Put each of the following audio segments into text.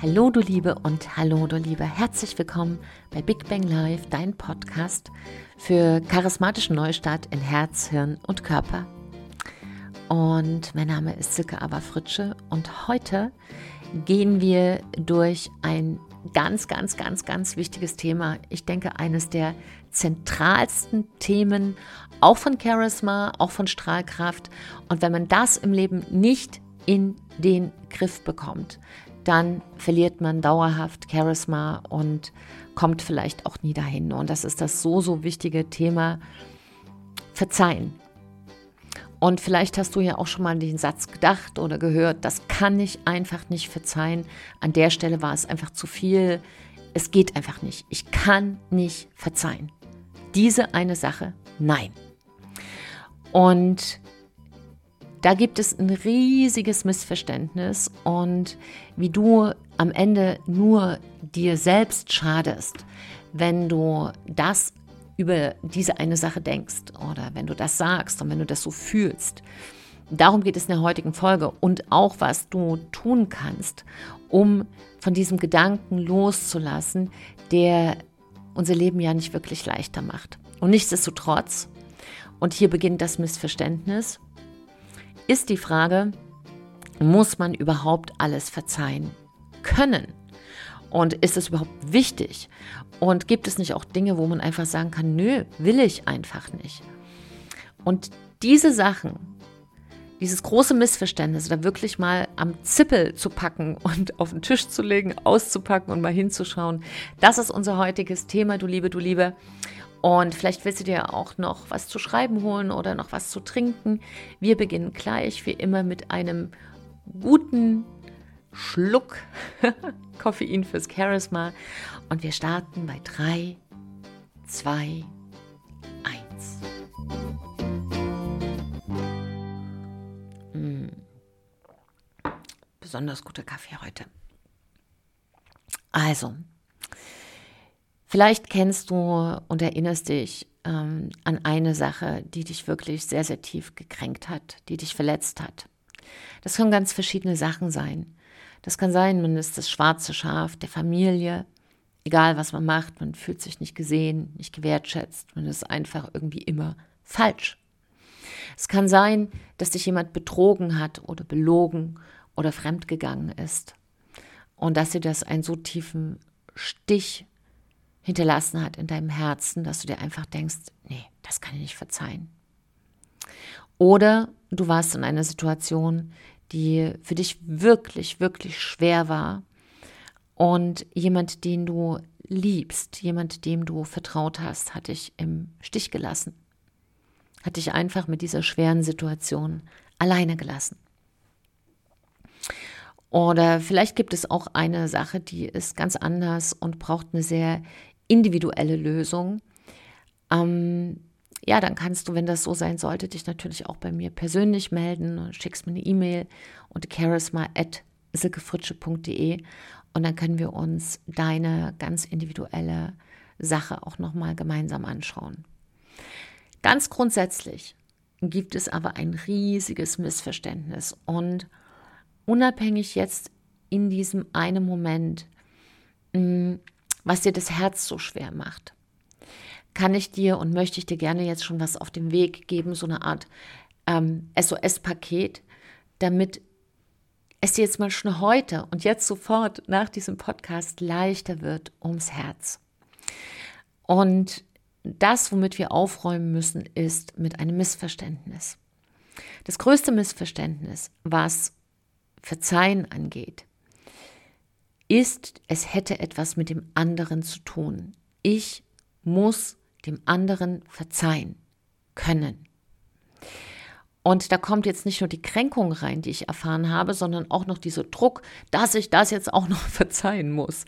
Hallo du Liebe und hallo du Liebe. Herzlich willkommen bei Big Bang Live, dein Podcast für charismatischen Neustart in Herz, Hirn und Körper. Und mein Name ist Silke Aberfritsche und heute gehen wir durch ein ganz, ganz, ganz, ganz wichtiges Thema. Ich denke, eines der zentralsten Themen, auch von Charisma, auch von Strahlkraft. Und wenn man das im Leben nicht in den Griff bekommt, dann verliert man dauerhaft Charisma und kommt vielleicht auch nie dahin. Und das ist das so, so wichtige Thema Verzeihen. Und vielleicht hast du ja auch schon mal den Satz gedacht oder gehört, das kann ich einfach nicht verzeihen. An der Stelle war es einfach zu viel. Es geht einfach nicht. Ich kann nicht verzeihen. Diese eine Sache, nein. Und da gibt es ein riesiges Missverständnis und wie du am Ende nur dir selbst schadest, wenn du das über diese eine Sache denkst oder wenn du das sagst und wenn du das so fühlst. Darum geht es in der heutigen Folge und auch, was du tun kannst, um von diesem Gedanken loszulassen, der unser Leben ja nicht wirklich leichter macht. Und nichtsdestotrotz, und hier beginnt das Missverständnis, ist die Frage, muss man überhaupt alles verzeihen können? Und ist es überhaupt wichtig? Und gibt es nicht auch Dinge, wo man einfach sagen kann, nö, will ich einfach nicht? Und diese Sachen, dieses große Missverständnis, da wirklich mal am Zippel zu packen und auf den Tisch zu legen, auszupacken und mal hinzuschauen, das ist unser heutiges Thema, du Liebe, du Liebe. Und vielleicht willst du dir auch noch was zu schreiben holen oder noch was zu trinken. Wir beginnen gleich wie immer mit einem guten Schluck Koffein fürs Charisma. Und wir starten bei 3, 2, 1. Besonders guter Kaffee heute. Also, Vielleicht kennst du und erinnerst dich ähm, an eine Sache, die dich wirklich sehr, sehr tief gekränkt hat, die dich verletzt hat. Das können ganz verschiedene Sachen sein. Das kann sein, man ist das schwarze Schaf der Familie, egal was man macht, man fühlt sich nicht gesehen, nicht gewertschätzt, man ist einfach irgendwie immer falsch. Es kann sein, dass dich jemand betrogen hat oder belogen oder fremdgegangen ist und dass dir das einen so tiefen Stich hinterlassen hat in deinem Herzen, dass du dir einfach denkst, nee, das kann ich nicht verzeihen. Oder du warst in einer Situation, die für dich wirklich, wirklich schwer war und jemand, den du liebst, jemand, dem du vertraut hast, hat dich im Stich gelassen, hat dich einfach mit dieser schweren Situation alleine gelassen. Oder vielleicht gibt es auch eine Sache, die ist ganz anders und braucht eine sehr individuelle Lösung. Ähm, ja, dann kannst du, wenn das so sein sollte, dich natürlich auch bei mir persönlich melden, schickst mir eine E-Mail unter charisma.silkefritsche.de und dann können wir uns deine ganz individuelle Sache auch nochmal gemeinsam anschauen. Ganz grundsätzlich gibt es aber ein riesiges Missverständnis und unabhängig jetzt in diesem einen Moment, mm, was dir das Herz so schwer macht, kann ich dir und möchte ich dir gerne jetzt schon was auf den Weg geben, so eine Art ähm, SOS-Paket, damit es dir jetzt mal schon heute und jetzt sofort nach diesem Podcast leichter wird ums Herz. Und das, womit wir aufräumen müssen, ist mit einem Missverständnis. Das größte Missverständnis, was Verzeihen angeht, ist, es hätte etwas mit dem anderen zu tun. Ich muss dem anderen verzeihen können. Und da kommt jetzt nicht nur die Kränkung rein, die ich erfahren habe, sondern auch noch dieser Druck, dass ich das jetzt auch noch verzeihen muss.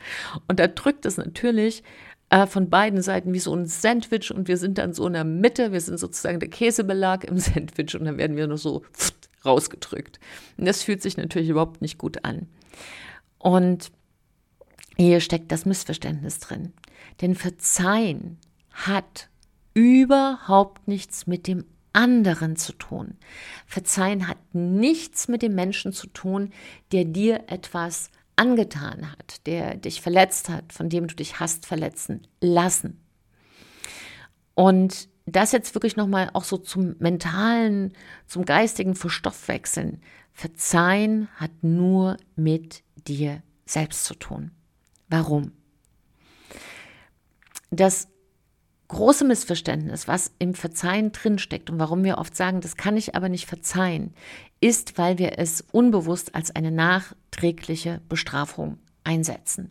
Und da drückt es natürlich äh, von beiden Seiten wie so ein Sandwich und wir sind dann so in der Mitte, wir sind sozusagen der Käsebelag im Sandwich und dann werden wir nur so rausgedrückt. Und das fühlt sich natürlich überhaupt nicht gut an. Und hier steckt das Missverständnis drin. Denn Verzeihen hat überhaupt nichts mit dem anderen zu tun. Verzeihen hat nichts mit dem Menschen zu tun, der dir etwas angetan hat, der dich verletzt hat, von dem du dich hast verletzen lassen. Und das jetzt wirklich nochmal auch so zum mentalen, zum geistigen Verstoffwechseln. Verzeihen hat nur mit dir selbst zu tun. Warum? Das große Missverständnis, was im Verzeihen drinsteckt und warum wir oft sagen, das kann ich aber nicht verzeihen, ist, weil wir es unbewusst als eine nachträgliche Bestrafung einsetzen.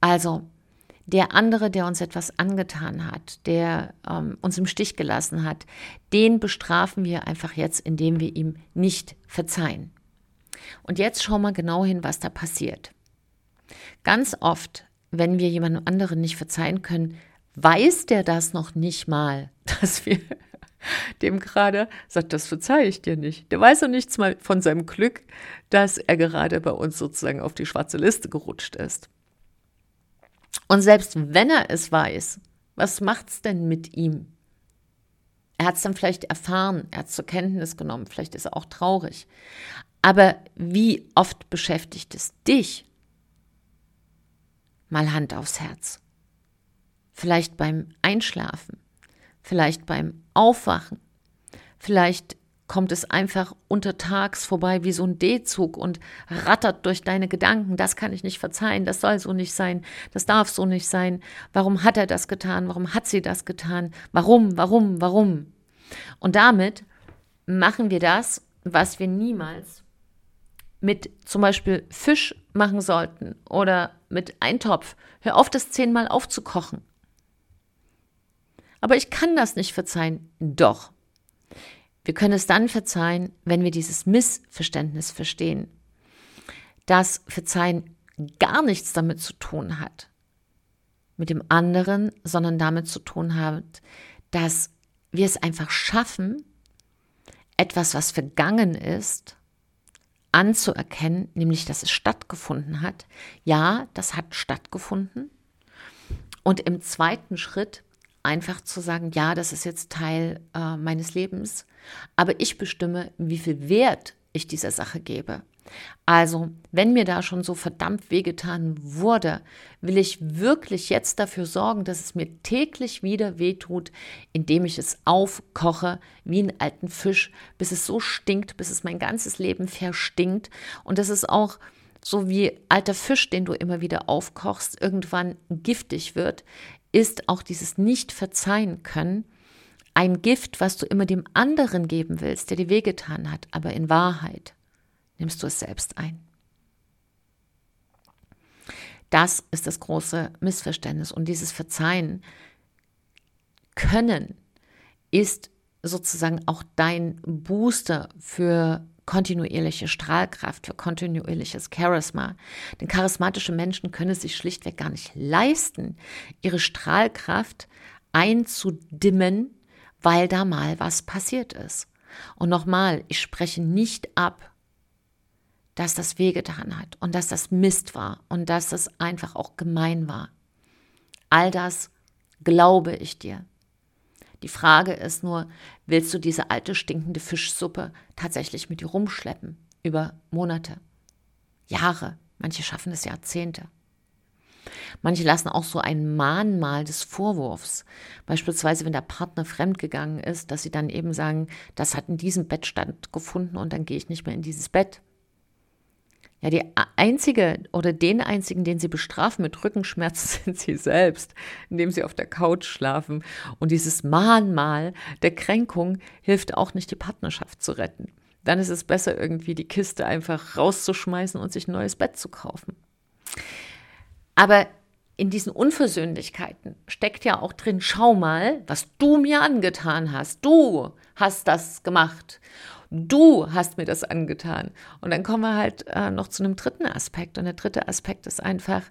Also der andere, der uns etwas angetan hat, der ähm, uns im Stich gelassen hat, den bestrafen wir einfach jetzt, indem wir ihm nicht verzeihen. Und jetzt schau mal genau hin, was da passiert. Ganz oft, wenn wir jemandem anderen nicht verzeihen können, weiß der das noch nicht mal, dass wir dem gerade sagt, das verzeihe ich dir nicht. Der weiß noch nichts mal von seinem Glück, dass er gerade bei uns sozusagen auf die schwarze Liste gerutscht ist. Und selbst wenn er es weiß, was macht's denn mit ihm? Er hat es dann vielleicht erfahren, er hat es zur Kenntnis genommen, vielleicht ist er auch traurig. Aber wie oft beschäftigt es dich? Mal Hand aufs Herz. Vielleicht beim Einschlafen, vielleicht beim Aufwachen, vielleicht kommt es einfach untertags vorbei wie so ein D-Zug und rattert durch deine Gedanken. Das kann ich nicht verzeihen, das soll so nicht sein, das darf so nicht sein. Warum hat er das getan? Warum hat sie das getan? Warum, warum, warum? Und damit machen wir das, was wir niemals mit zum Beispiel Fisch machen sollten oder mit Eintopf. Hör auf, das zehnmal aufzukochen. Aber ich kann das nicht verzeihen. Doch, wir können es dann verzeihen, wenn wir dieses Missverständnis verstehen, dass Verzeihen gar nichts damit zu tun hat, mit dem anderen, sondern damit zu tun hat, dass wir es einfach schaffen, etwas, was vergangen ist, anzuerkennen, nämlich dass es stattgefunden hat. Ja, das hat stattgefunden. Und im zweiten Schritt einfach zu sagen, ja, das ist jetzt Teil äh, meines Lebens, aber ich bestimme, wie viel Wert ich dieser Sache gebe. Also, wenn mir da schon so verdammt wehgetan wurde, will ich wirklich jetzt dafür sorgen, dass es mir täglich wieder wehtut, indem ich es aufkoche wie einen alten Fisch, bis es so stinkt, bis es mein ganzes Leben verstinkt. Und dass es auch so wie alter Fisch, den du immer wieder aufkochst, irgendwann giftig wird ist auch dieses Nicht-Verzeihen können ein Gift, was du immer dem anderen geben willst, der dir wehgetan hat, aber in Wahrheit nimmst du es selbst ein. Das ist das große Missverständnis. Und dieses Verzeihen können ist sozusagen auch dein Booster für kontinuierliche Strahlkraft, für kontinuierliches Charisma. Denn charismatische Menschen können es sich schlichtweg gar nicht leisten, ihre Strahlkraft einzudimmen, weil da mal was passiert ist. Und nochmal, ich spreche nicht ab, dass das wehgetan hat und dass das Mist war und dass das einfach auch gemein war. All das glaube ich dir. Die Frage ist nur, willst du diese alte stinkende Fischsuppe tatsächlich mit dir rumschleppen über Monate, Jahre, manche schaffen es Jahrzehnte. Manche lassen auch so ein Mahnmal des Vorwurfs, beispielsweise wenn der Partner fremdgegangen ist, dass sie dann eben sagen, das hat in diesem Bett stattgefunden und dann gehe ich nicht mehr in dieses Bett. Ja, die einzige oder den einzigen, den sie bestrafen mit Rückenschmerzen, sind sie selbst, indem sie auf der Couch schlafen. Und dieses Mahnmal der Kränkung hilft auch nicht, die Partnerschaft zu retten. Dann ist es besser, irgendwie die Kiste einfach rauszuschmeißen und sich ein neues Bett zu kaufen. Aber in diesen Unversöhnlichkeiten steckt ja auch drin, schau mal, was du mir angetan hast. Du hast das gemacht. Du hast mir das angetan. Und dann kommen wir halt äh, noch zu einem dritten Aspekt. Und der dritte Aspekt ist einfach,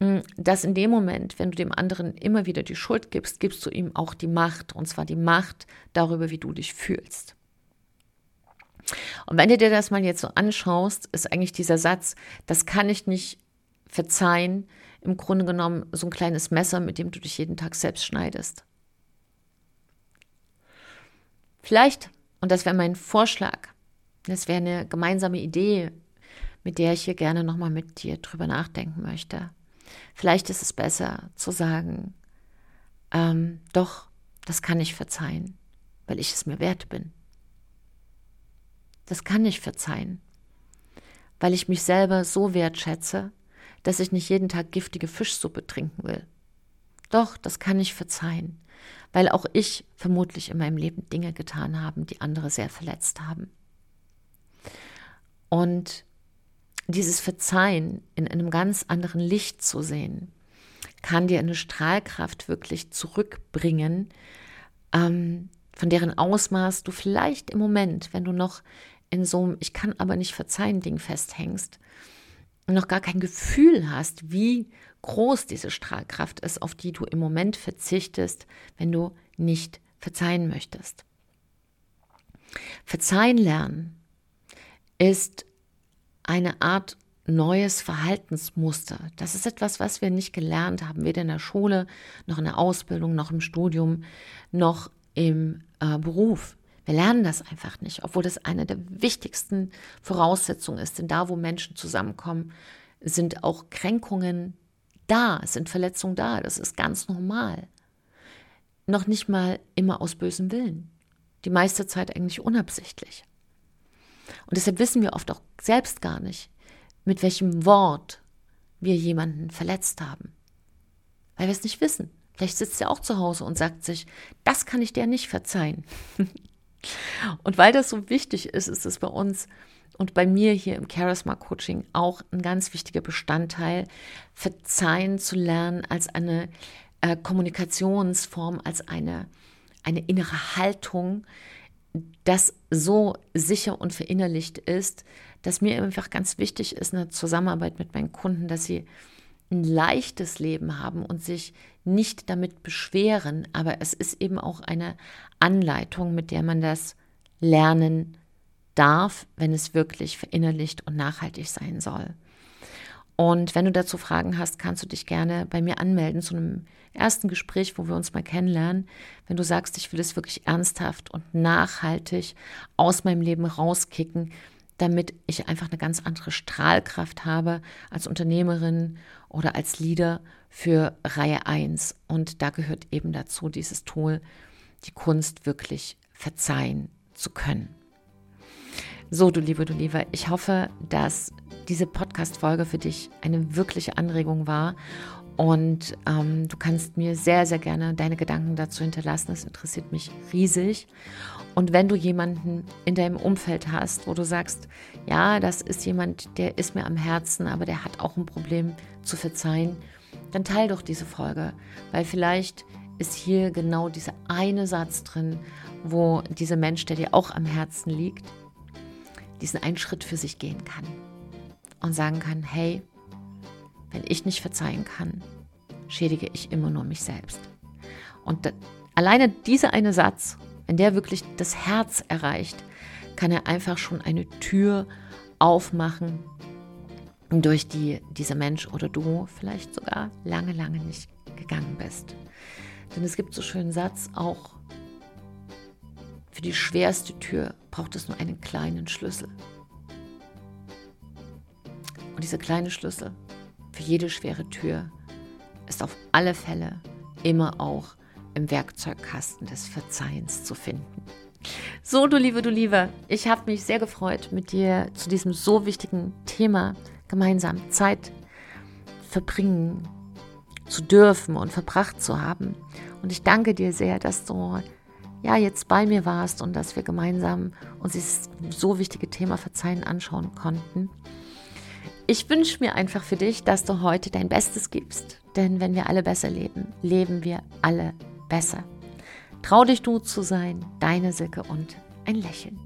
hm, dass in dem Moment, wenn du dem anderen immer wieder die Schuld gibst, gibst du ihm auch die Macht. Und zwar die Macht darüber, wie du dich fühlst. Und wenn du dir das mal jetzt so anschaust, ist eigentlich dieser Satz, das kann ich nicht verzeihen, im Grunde genommen so ein kleines Messer, mit dem du dich jeden Tag selbst schneidest. Vielleicht und das wäre mein Vorschlag. Das wäre eine gemeinsame Idee mit der ich hier gerne nochmal mit dir drüber nachdenken möchte. Vielleicht ist es besser zu sagen, ähm, doch, das kann ich verzeihen, weil ich es mir wert bin. Das kann ich verzeihen, weil ich mich selber so wertschätze, dass ich nicht jeden Tag giftige Fischsuppe trinken will. Doch, das kann ich verzeihen, weil auch ich vermutlich in meinem Leben Dinge getan habe, die andere sehr verletzt haben. Und dieses Verzeihen in einem ganz anderen Licht zu sehen, kann dir eine Strahlkraft wirklich zurückbringen, ähm, von deren Ausmaß du vielleicht im Moment, wenn du noch in so einem Ich kann aber nicht verzeihen Ding festhängst noch gar kein Gefühl hast, wie groß diese Strahlkraft ist, auf die du im Moment verzichtest, wenn du nicht verzeihen möchtest. Verzeihen lernen ist eine Art neues Verhaltensmuster. Das ist etwas, was wir nicht gelernt haben, weder in der Schule, noch in der Ausbildung, noch im Studium, noch im äh, Beruf. Wir lernen das einfach nicht, obwohl das eine der wichtigsten Voraussetzungen ist. Denn da, wo Menschen zusammenkommen, sind auch Kränkungen da, sind Verletzungen da. Das ist ganz normal. Noch nicht mal immer aus bösem Willen. Die meiste Zeit eigentlich unabsichtlich. Und deshalb wissen wir oft auch selbst gar nicht, mit welchem Wort wir jemanden verletzt haben. Weil wir es nicht wissen. Vielleicht sitzt er auch zu Hause und sagt sich, das kann ich dir nicht verzeihen. und weil das so wichtig ist, ist es bei uns und bei mir hier im Charisma Coaching auch ein ganz wichtiger Bestandteil, verzeihen zu lernen als eine äh, Kommunikationsform, als eine, eine innere Haltung, das so sicher und verinnerlicht ist, dass mir einfach ganz wichtig ist, eine Zusammenarbeit mit meinen Kunden, dass sie ein leichtes Leben haben und sich nicht damit beschweren, aber es ist eben auch eine Anleitung, mit der man das lernen darf, wenn es wirklich verinnerlicht und nachhaltig sein soll. Und wenn du dazu Fragen hast, kannst du dich gerne bei mir anmelden zu einem ersten Gespräch, wo wir uns mal kennenlernen. Wenn du sagst, ich will es wirklich ernsthaft und nachhaltig aus meinem Leben rauskicken, damit ich einfach eine ganz andere Strahlkraft habe als Unternehmerin oder als Leader für Reihe 1. Und da gehört eben dazu dieses Tool, die Kunst wirklich verzeihen zu können. So, du Liebe, du Lieber, ich hoffe, dass diese Podcast-Folge für dich eine wirkliche Anregung war. Und ähm, du kannst mir sehr, sehr gerne deine Gedanken dazu hinterlassen. Das interessiert mich riesig. Und wenn du jemanden in deinem Umfeld hast, wo du sagst, ja, das ist jemand, der ist mir am Herzen, aber der hat auch ein Problem zu verzeihen, dann teil doch diese Folge, weil vielleicht ist hier genau dieser eine Satz drin, wo dieser Mensch, der dir auch am Herzen liegt, diesen einen Schritt für sich gehen kann und sagen kann, hey, wenn ich nicht verzeihen kann, schädige ich immer nur mich selbst. Und da, alleine dieser eine Satz, wenn der wirklich das Herz erreicht, kann er einfach schon eine Tür aufmachen, durch die dieser Mensch oder du vielleicht sogar lange, lange nicht gegangen bist. Denn es gibt so schönen Satz, auch für die schwerste Tür braucht es nur einen kleinen Schlüssel. Und dieser kleine Schlüssel für jede schwere Tür ist auf alle Fälle immer auch im Werkzeugkasten des Verzeihens zu finden. So, du Liebe, du Liebe, ich habe mich sehr gefreut, mit dir zu diesem so wichtigen Thema gemeinsam Zeit verbringen zu dürfen und verbracht zu haben. Und ich danke dir sehr, dass du ja jetzt bei mir warst und dass wir gemeinsam uns dieses so wichtige Thema Verzeihen anschauen konnten. Ich wünsche mir einfach für dich, dass du heute dein Bestes gibst, denn wenn wir alle besser leben, leben wir alle besser. Trau dich du zu sein, deine Silke und ein Lächeln.